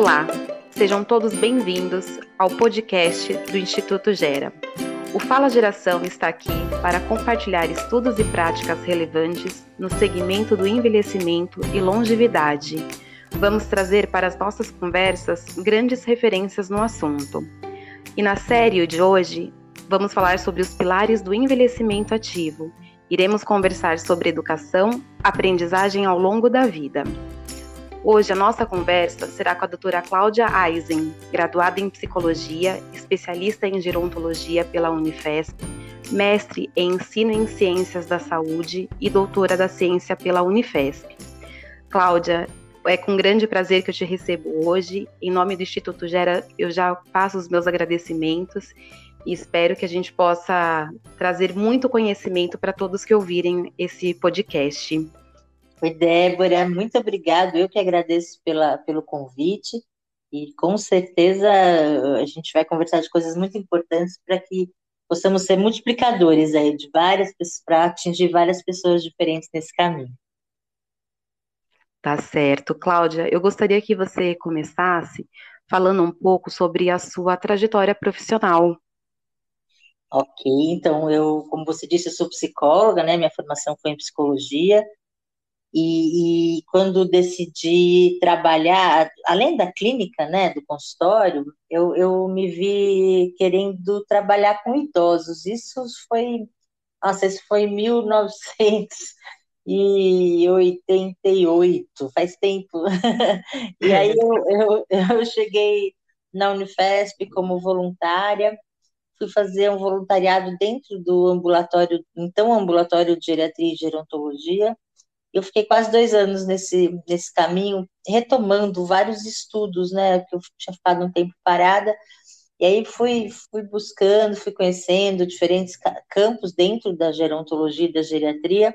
Olá, sejam todos bem-vindos ao podcast do Instituto Gera. O Fala Geração está aqui para compartilhar estudos e práticas relevantes no segmento do envelhecimento e longevidade. Vamos trazer para as nossas conversas grandes referências no assunto. E na série de hoje, vamos falar sobre os pilares do envelhecimento ativo. Iremos conversar sobre educação, aprendizagem ao longo da vida. Hoje a nossa conversa será com a doutora Cláudia Eisen, graduada em psicologia, especialista em gerontologia pela Unifesp, mestre em ensino em ciências da saúde e doutora da ciência pela Unifesp. Cláudia, é com grande prazer que eu te recebo hoje. Em nome do Instituto Gera, eu já passo os meus agradecimentos e espero que a gente possa trazer muito conhecimento para todos que ouvirem esse podcast. Oi, Débora, muito obrigado. Eu que agradeço pela, pelo convite e com certeza a gente vai conversar de coisas muito importantes para que possamos ser multiplicadores aí de várias para atingir várias pessoas diferentes nesse caminho. Tá certo. Cláudia, eu gostaria que você começasse falando um pouco sobre a sua trajetória profissional. Ok, então eu, como você disse, eu sou psicóloga, né? Minha formação foi em psicologia. E, e, quando decidi trabalhar, além da clínica, né, do consultório, eu, eu me vi querendo trabalhar com idosos. Isso foi, nossa, isso foi em 1988, faz tempo. E aí eu, eu, eu cheguei na Unifesp como voluntária, fui fazer um voluntariado dentro do ambulatório, então ambulatório de geriatria e gerontologia, eu fiquei quase dois anos nesse, nesse caminho, retomando vários estudos, né, que eu tinha ficado um tempo parada, e aí fui, fui buscando, fui conhecendo diferentes campos dentro da gerontologia e da geriatria,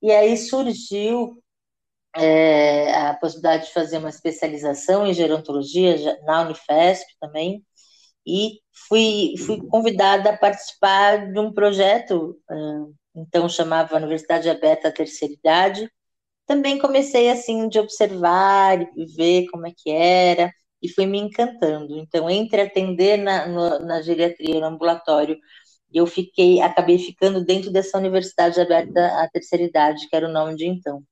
e aí surgiu é, a possibilidade de fazer uma especialização em gerontologia na Unifesp também, e fui, fui convidada a participar de um projeto então chamava Universidade Aberta à Terceira Idade. Também comecei assim de observar e ver como é que era e fui me encantando. Então entre atender na, no, na geriatria no ambulatório eu fiquei, acabei ficando dentro dessa Universidade Aberta à Terceira Idade, que era o nome de então.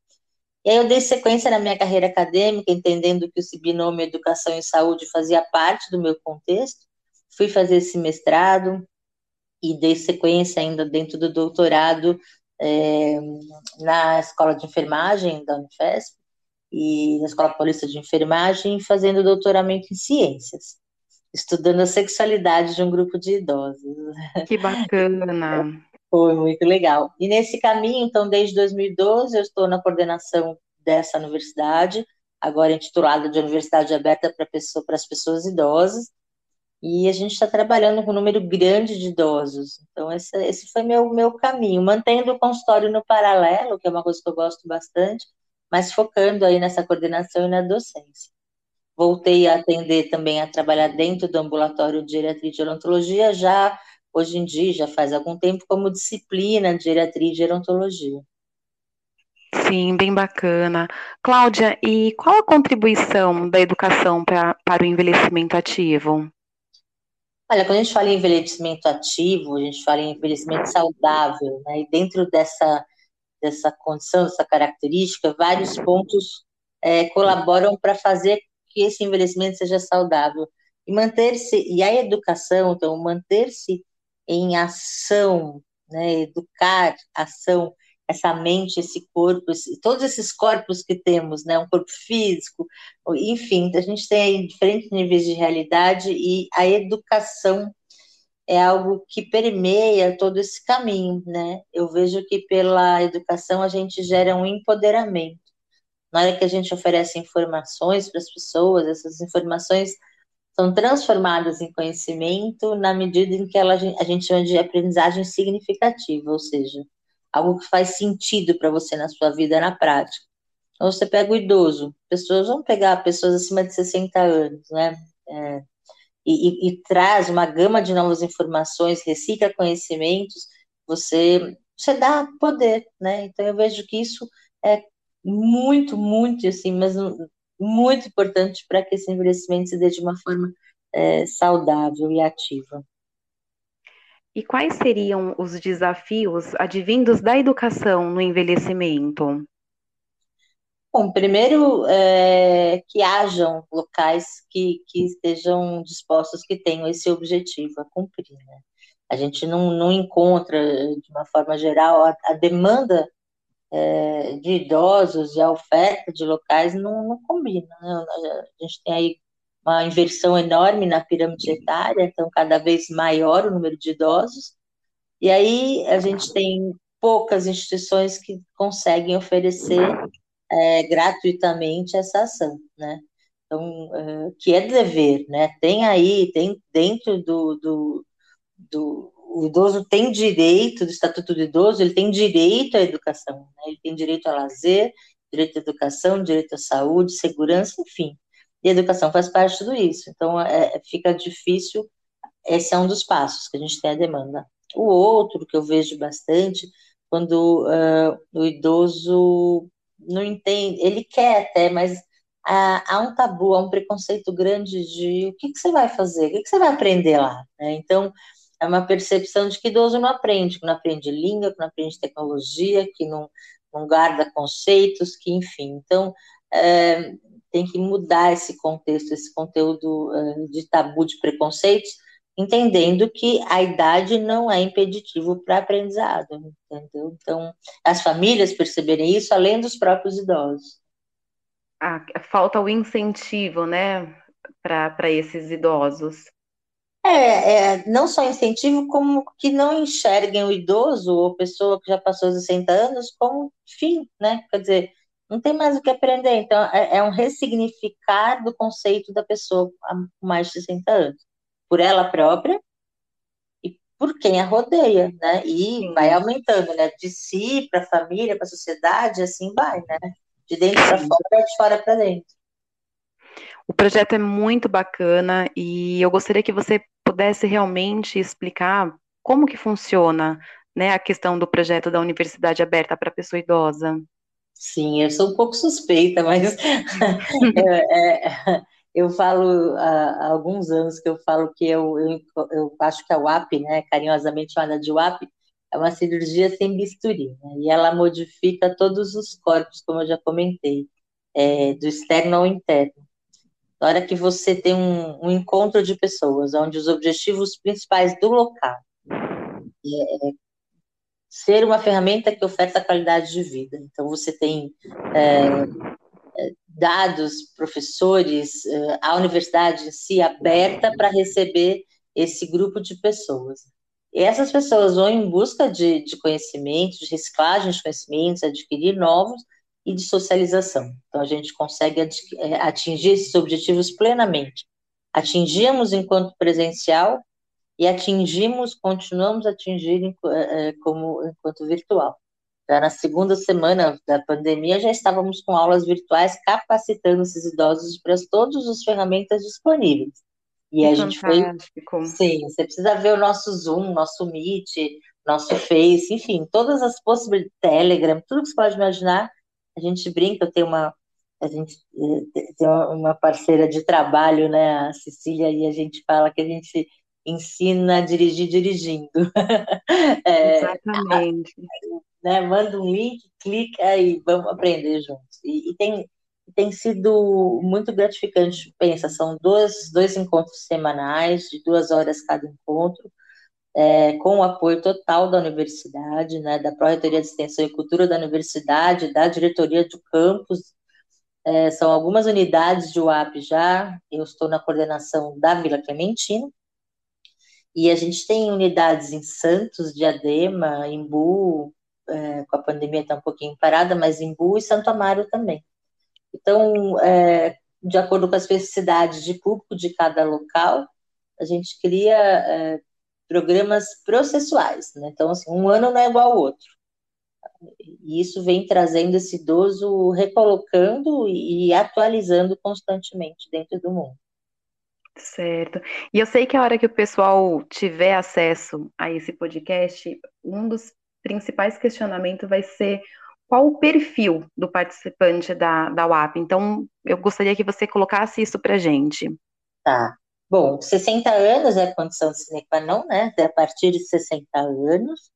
E aí eu dei sequência na minha carreira acadêmica, entendendo que o binômio Educação e Saúde fazia parte do meu contexto. Fui fazer esse mestrado, e dei sequência ainda dentro do doutorado é, na Escola de Enfermagem da Unifesp e na Escola Paulista de Enfermagem, fazendo doutoramento em ciências, estudando a sexualidade de um grupo de idosos. Que bacana! Foi muito legal. E nesse caminho, então, desde 2012, eu estou na coordenação dessa universidade, agora intitulada de Universidade Aberta para pessoa, as Pessoas Idosas, e a gente está trabalhando com um número grande de idosos. Então, esse, esse foi meu, meu caminho, mantendo o consultório no paralelo, que é uma coisa que eu gosto bastante, mas focando aí nessa coordenação e na docência. Voltei a atender também, a trabalhar dentro do ambulatório de geriatria e gerontologia, já hoje em dia, já faz algum tempo, como disciplina de geriatria e gerontologia. Sim, bem bacana. Cláudia, e qual a contribuição da educação pra, para o envelhecimento ativo? Olha, quando a gente fala em envelhecimento ativo, a gente fala em envelhecimento saudável, né? E dentro dessa, dessa condição, dessa característica, vários pontos é, colaboram para fazer que esse envelhecimento seja saudável. E manter-se, e a educação, então, manter-se em ação, né? Educar, ação, essa mente, esse corpo, esse, todos esses corpos que temos, né, um corpo físico, enfim, a gente tem diferentes níveis de realidade e a educação é algo que permeia todo esse caminho, né? Eu vejo que pela educação a gente gera um empoderamento. Na hora que a gente oferece informações para as pessoas, essas informações são transformadas em conhecimento na medida em que ela, a gente chama de aprendizagem significativa, ou seja, algo que faz sentido para você na sua vida na prática. Então, você pega o idoso, pessoas vão pegar pessoas acima de 60 anos, né? É, e, e, e, traz uma gama de novas informações, recicla conhecimentos, você, você dá poder, né? Então eu vejo que isso é muito, muito assim, mas muito importante para que esse envelhecimento se dê de uma forma é, saudável e ativa. E quais seriam os desafios advindos da educação no envelhecimento? Bom, primeiro é, que hajam locais que, que estejam dispostos, que tenham esse objetivo a cumprir. Né? A gente não, não encontra, de uma forma geral, a, a demanda é, de idosos e a oferta de locais não, não combina. Né? A gente tem aí uma inversão enorme na pirâmide etária, então cada vez maior o número de idosos, e aí a gente tem poucas instituições que conseguem oferecer é, gratuitamente essa ação, né? Então, é, que é dever, né? Tem aí, tem dentro do, do, do o idoso tem direito do Estatuto do Idoso, ele tem direito à educação, né? ele tem direito a lazer, direito à educação, direito à saúde, segurança, enfim. E a educação faz parte de tudo isso. Então, é, fica difícil, esse é um dos passos que a gente tem a demanda. O outro que eu vejo bastante, quando uh, o idoso não entende, ele quer até, mas há, há, um tabu, há um preconceito grande de o que, que você vai fazer, o que, que você vai aprender lá. Né? Então, é uma percepção de que idoso não aprende, que não aprende língua, que não aprende tecnologia, que não, não guarda conceitos, que enfim. Então, é, tem que mudar esse contexto, esse conteúdo é, de tabu de preconceitos, entendendo que a idade não é impeditivo para aprendizado, entendeu? Então, as famílias perceberem isso além dos próprios idosos. Ah, falta o incentivo, né, para esses idosos. É, é, não só incentivo, como que não enxerguem o idoso ou pessoa que já passou 60 anos como fim, né? Quer dizer, não tem mais o que aprender. Então, é, é um ressignificar do conceito da pessoa há mais de 60 anos por ela própria e por quem a rodeia, né? E vai aumentando, né? De si para a família, para a sociedade, assim vai, né? De dentro para fora, de fora para dentro. O projeto é muito bacana e eu gostaria que você pudesse realmente explicar como que funciona, né, a questão do projeto da Universidade Aberta para Pessoa Idosa. Sim, eu sou um pouco suspeita, mas é, é, eu falo há, alguns anos que eu falo que eu, eu, eu acho que a UAP, né, carinhosamente chamada de UAP, é uma cirurgia sem bisturi, né, e ela modifica todos os corpos, como eu já comentei, é, do externo ao interno. Na hora que você tem um, um encontro de pessoas, onde os objetivos principais do local é, é ser uma ferramenta que oferta qualidade de vida. Então, você tem é, dados, professores, eh, a universidade em si aberta para receber esse grupo de pessoas. E essas pessoas vão em busca de, de conhecimentos, de reciclagem de conhecimentos, adquirir novos e de socialização. Então, a gente consegue eh, atingir esses objetivos plenamente. Atingimos enquanto presencial e atingimos, continuamos a atingir eh, como enquanto virtual. Já na segunda semana da pandemia, já estávamos com aulas virtuais capacitando esses idosos para todas as ferramentas disponíveis. E a gente foi. Sim, você precisa ver o nosso Zoom, nosso Meet, nosso Face, enfim, todas as possibilidades, Telegram, tudo que você pode imaginar. A gente brinca, eu tenho uma. A gente eh, tem uma parceira de trabalho, né, a Cecília, e a gente fala que a gente ensina a dirigir dirigindo. é, Exatamente né? Manda um link, clica e vamos aprender juntos. E, e tem, tem sido muito gratificante. Pensa, são dois, dois encontros semanais, de duas horas cada encontro, é, com o apoio total da universidade, né, da Pró-Reitoria de Extensão e Cultura da universidade, da diretoria do campus. É, são algumas unidades de UAP já, eu estou na coordenação da Vila Clementina, e a gente tem unidades em Santos, Diadema, Embu, é, com a pandemia está um pouquinho parada, mas em Bu e Santo Amaro também. Então, é, de acordo com as necessidades de público de cada local, a gente cria é, programas processuais. Né? Então, assim, um ano não é igual ao outro. E isso vem trazendo esse idoso, recolocando e atualizando constantemente dentro do mundo. Certo. E eu sei que a hora que o pessoal tiver acesso a esse podcast, um dos principais questionamentos vai ser qual o perfil do participante da, da UAP. Então, eu gostaria que você colocasse isso para gente. Tá. Bom, 60 anos é condição sine qua non, né? A partir de 60 anos.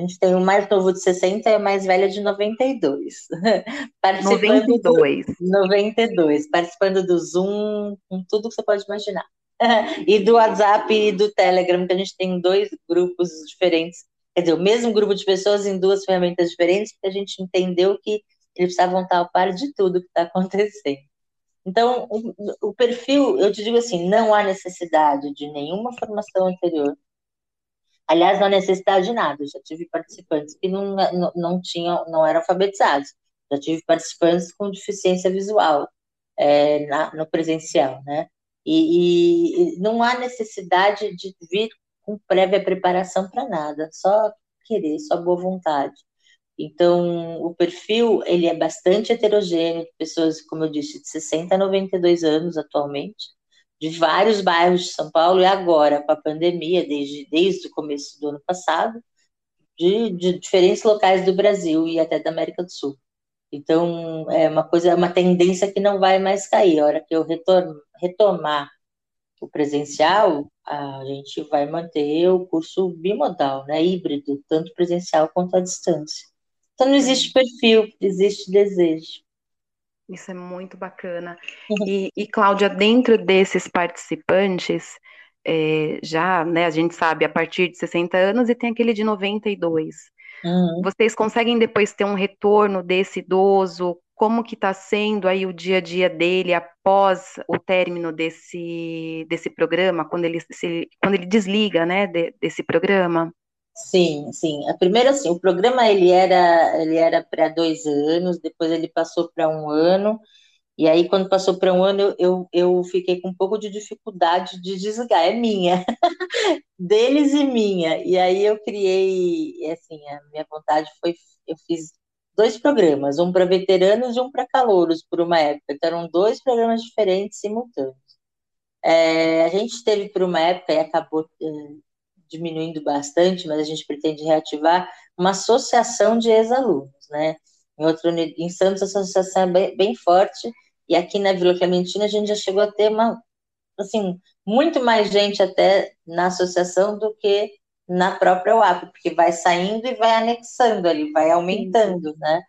A gente tem o mais novo de 60 e a mais velha de 92. participando 92. Do, 92. Participando do Zoom, com tudo que você pode imaginar. e do WhatsApp e do Telegram, que a gente tem dois grupos diferentes quer dizer, o mesmo grupo de pessoas em duas ferramentas diferentes, porque a gente entendeu que eles precisavam estar ao par de tudo que está acontecendo. Então, o, o, perfil, eu te digo assim, não há necessidade de nenhuma formação anterior. Aliás, não há necessidade de nada. Eu já tive participantes que não, não, não tinham, não eram alfabetizados. Já tive participantes com deficiência visual é, na, no presencial, né? E, e, não há necessidade de vir com prévia preparação para nada, só querer, só boa vontade. Então, o perfil, ele é bastante heterogêneo, pessoas, como eu disse, de 60 a 92 anos atualmente, de vários bairros de São Paulo, e agora, com a pandemia, desde, desde o começo do ano passado, de, de diferentes locais do Brasil e até da América do Sul. Então, é uma coisa, é uma tendência que não vai mais cair. A hora que eu retomar o presencial, a gente vai manter o curso bimodal, né, híbrido, tanto presencial quanto à distância. Então não existe perfil, existe desejo. Isso é muito bacana. Uhum. E, e Cláudia, dentro desses participantes, é, já, né, a gente sabe, a partir de 60 anos e tem aquele de 92. Uhum. Vocês conseguem depois ter um retorno desse idoso como que está sendo aí o dia a dia dele após o término desse, desse programa, quando ele, se, quando ele desliga, né, de, desse programa? Sim, sim. A primeira, assim, o programa ele era, ele era para dois anos, depois ele passou para um ano, e aí quando passou para um ano eu, eu fiquei com um pouco de dificuldade de desligar, é minha, deles e minha. E aí eu criei, assim, a minha vontade foi, eu fiz dois programas, um para veteranos e um para calouros, por uma época. Então, eram dois programas diferentes, simultâneos. É, a gente teve por uma época, e acabou é, diminuindo bastante, mas a gente pretende reativar, uma associação de ex-alunos, né? Em, outro, em Santos, a associação é bem, bem forte, e aqui na Vila Clementina a gente já chegou a ter uma, assim, muito mais gente até na associação do que na própria UAP, porque vai saindo e vai anexando ali, vai aumentando, né?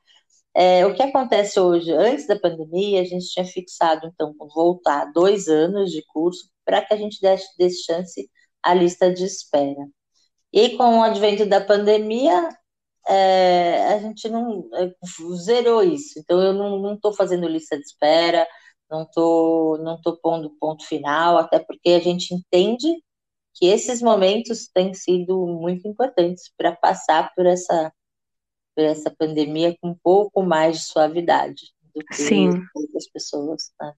É, o que acontece hoje, antes da pandemia, a gente tinha fixado, então, voltar dois anos de curso para que a gente desse, desse chance à lista de espera. E com o advento da pandemia, é, a gente não é, zerou isso. Então, eu não estou fazendo lista de espera, não estou não tô pondo ponto final, até porque a gente entende que esses momentos têm sido muito importantes para passar por essa, por essa pandemia com um pouco mais de suavidade do que Sim. outras pessoas. Né?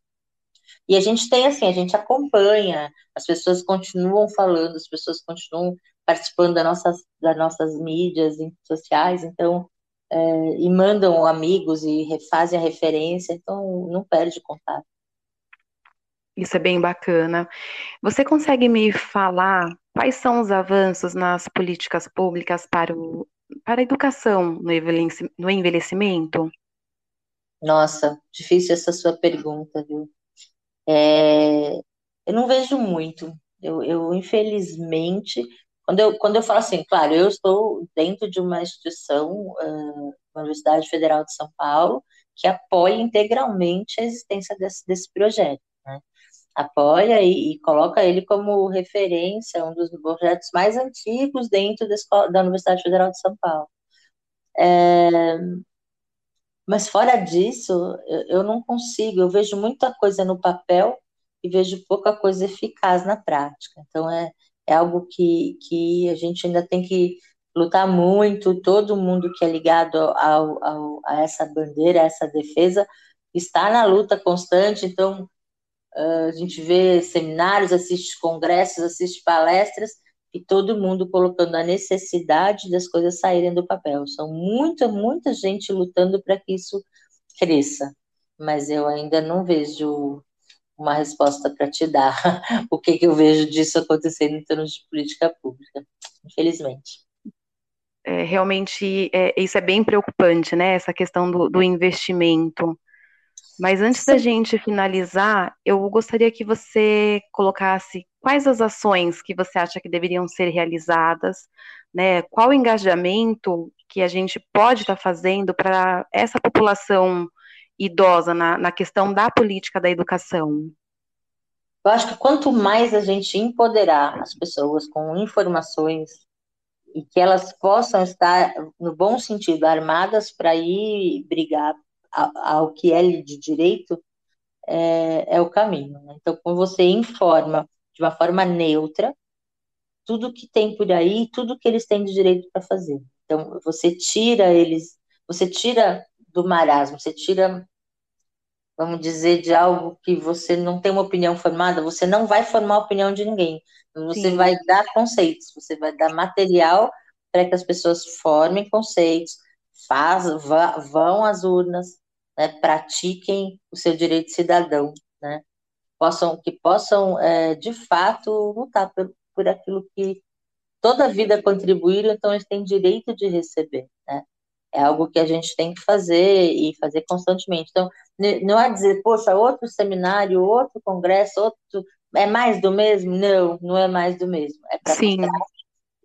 E a gente tem assim, a gente acompanha, as pessoas continuam falando, as pessoas continuam participando das nossas, das nossas mídias sociais, então, é, e mandam amigos e fazem a referência, então não perde contato. Isso é bem bacana. Você consegue me falar quais são os avanços nas políticas públicas para, o, para a educação no envelhecimento? Nossa, difícil essa sua pergunta, viu? É, eu não vejo muito. Eu, eu, infelizmente, quando eu, quando eu falo assim, claro, eu estou dentro de uma instituição, uh, Universidade Federal de São Paulo, que apoia integralmente a existência desse, desse projeto apoia e, e, coloca ele como referência, um dos projetos mais antigos dentro da, escola, da Universidade Federal de São Paulo. É, mas fora disso, eu, eu, não consigo, eu vejo muita coisa no papel e vejo pouca coisa eficaz na prática. Então é, é algo que, que a gente ainda tem que lutar muito, todo mundo que é ligado ao, ao, a essa bandeira, a essa defesa, está na luta constante, então a gente vê seminários, assiste congressos, assiste palestras e todo mundo colocando a necessidade das coisas saírem do papel. São muita, muita gente lutando para que isso cresça, mas eu ainda não vejo uma resposta para te dar o que, que eu vejo disso acontecendo em termos de política pública, infelizmente. é, realmente é, isso é bem preocupante, né? Essa questão do, do investimento. Mas antes da gente finalizar, eu gostaria que você colocasse quais as ações que você acha que deveriam ser realizadas, né? Qual o engajamento que a gente pode estar tá fazendo para essa população idosa na, na questão da política da educação? Eu acho que quanto mais a gente empoderar as pessoas com informações e que elas possam estar, no bom sentido, armadas para ir brigar ao que é de direito, é, é o caminho. Né? Então, quando você informa de uma forma neutra tudo que tem por aí, tudo que eles têm de direito para fazer. Então, você tira eles, você tira do marasmo, você tira vamos dizer, de algo que você não tem uma opinião formada, você não vai formar a opinião de ninguém. Você Sim. vai dar conceitos, você vai dar material para que as pessoas formem conceitos, faz, vá, vão às urnas, né, pratiquem o seu direito cidadão, né, possam, que possam, é, de fato, lutar por, por aquilo que toda a vida contribuíram, então eles têm direito de receber, né é algo que a gente tem que fazer e fazer constantemente. Então, não é dizer, poxa, outro seminário, outro congresso, outro. É mais do mesmo? Não, não é mais do mesmo. É para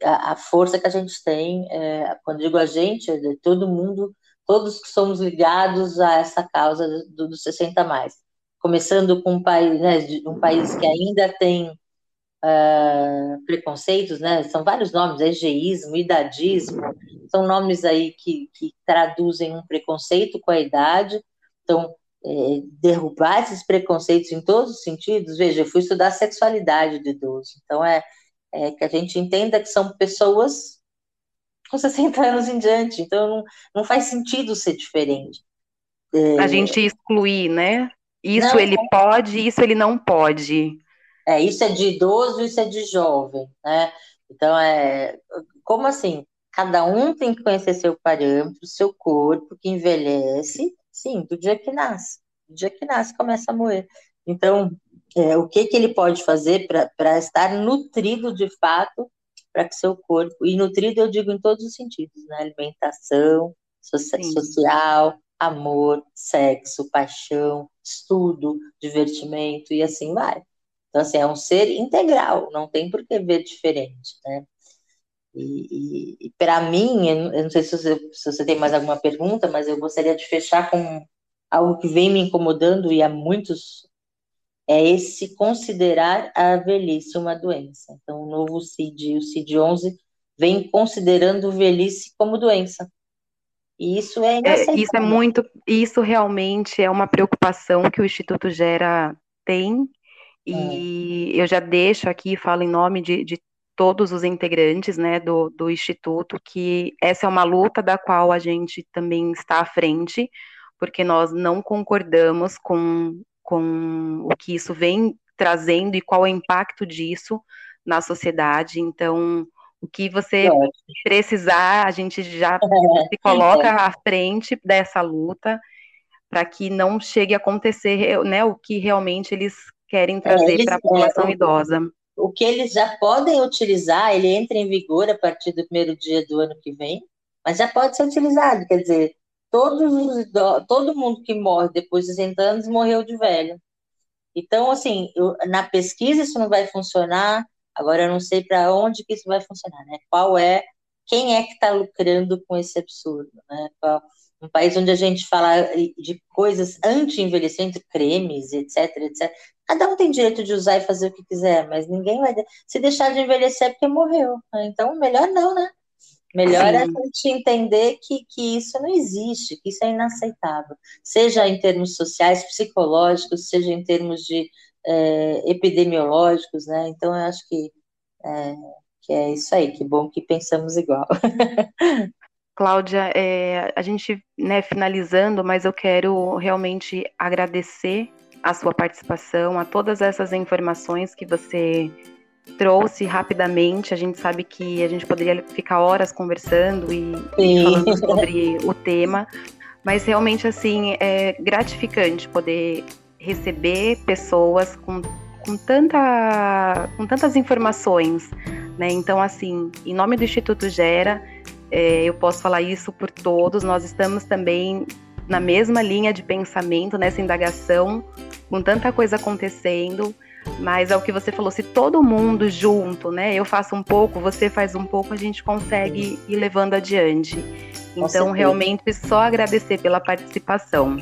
a, a, força que a gente tem. É, quando digo a gente, é todo mundo, todos que somos ligados a essa causa do, do 60 mais. Começando com um país, né, um país que ainda tem uh, preconceitos, né? São vários nomes, egeísmo, idadismo, são nomes aí que, que traduzem um preconceito com a idade. Então, é, derrubar esses preconceitos em todos os sentidos. Veja, eu fui estudar sexualidade do idoso, então é, é que a gente entenda que são pessoas com 60 anos em diante, então não, não faz sentido ser diferente. É... A gente excluir, né? Isso não, ele pode, isso ele não pode. É, isso é de idoso, isso é de jovem, né? Então, é, como assim? Cada um tem que conhecer seu parâmetro, seu corpo, que envelhece, sim, do dia que nasce. Do dia que nasce, começa a morrer. Então, é, o que, que ele pode fazer para estar nutrido de fato, para que seu corpo, e nutrido eu digo em todos os sentidos, né? Alimentação, social, amor, sexo, paixão, estudo, divertimento, e assim vai. Então, assim, é um ser integral, não tem por que ver diferente, né? E, e, e para mim, eu não sei se você, se você tem mais alguma pergunta, mas eu gostaria de fechar com algo que vem me incomodando e há muitos é esse considerar a velhice uma doença. Então, o novo CID, o CID-11, vem considerando velhice como doença. E isso é. É, isso é muito, isso realmente é uma preocupação que o Instituto Gera tem e é. eu já deixo aqui, falo em nome de, de todos os integrantes né, do, do Instituto, que essa é uma luta da qual a gente também está à frente, porque nós não concordamos com, com o que isso vem trazendo e qual é o impacto disso na sociedade. Então, o que você precisar, a gente já se coloca à frente dessa luta para que não chegue a acontecer né, o que realmente eles querem é, trazer é, para a população é, idosa. O que eles já podem utilizar, ele entra em vigor a partir do primeiro dia do ano que vem, mas já pode ser utilizado, quer dizer, todos os todo mundo que morre depois de 60 anos morreu de velho. Então, assim, eu, na pesquisa isso não vai funcionar, agora eu não sei para onde que isso vai funcionar, né? Qual é, quem é que está lucrando com esse absurdo, né? Um país onde a gente fala de coisas anti-envelhecimento, cremes, etc, etc. Cada um tem direito de usar e fazer o que quiser, mas ninguém vai se deixar de envelhecer é porque morreu. Então, melhor não, né? Melhor Sim. é a gente entender que, que isso não existe, que isso é inaceitável, seja em termos sociais, psicológicos, seja em termos de é, epidemiológicos, né? Então, eu acho que é, que é isso aí, que bom que pensamos igual. Cláudia, é, a gente, né, finalizando, mas eu quero realmente agradecer a sua participação, a todas essas informações que você trouxe rapidamente. A gente sabe que a gente poderia ficar horas conversando e, e falando sobre o tema, mas realmente assim é gratificante poder receber pessoas com, com, tanta, com tantas informações, né? Então, assim, em nome do Instituto Gera é, eu posso falar isso por todos, nós estamos também na mesma linha de pensamento, nessa indagação, com tanta coisa acontecendo, mas é o que você falou, se todo mundo junto, né, eu faço um pouco, você faz um pouco, a gente consegue ir levando adiante. Então, realmente, só agradecer pela participação.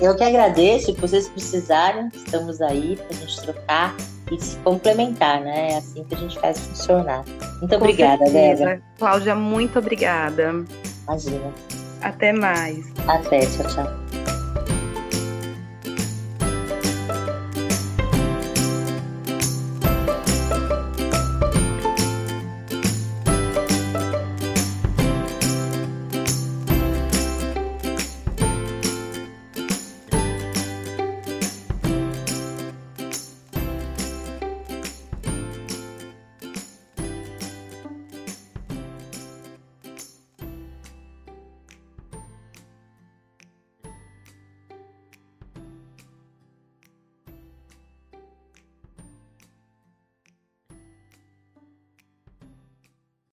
Eu que agradeço, se vocês precisarem, estamos aí para a gente trocar e se complementar, né? É assim que a gente faz funcionar. Muito Com obrigada, Débora. Cláudia, muito obrigada. Imagina. Até mais. Até, tchau, tchau.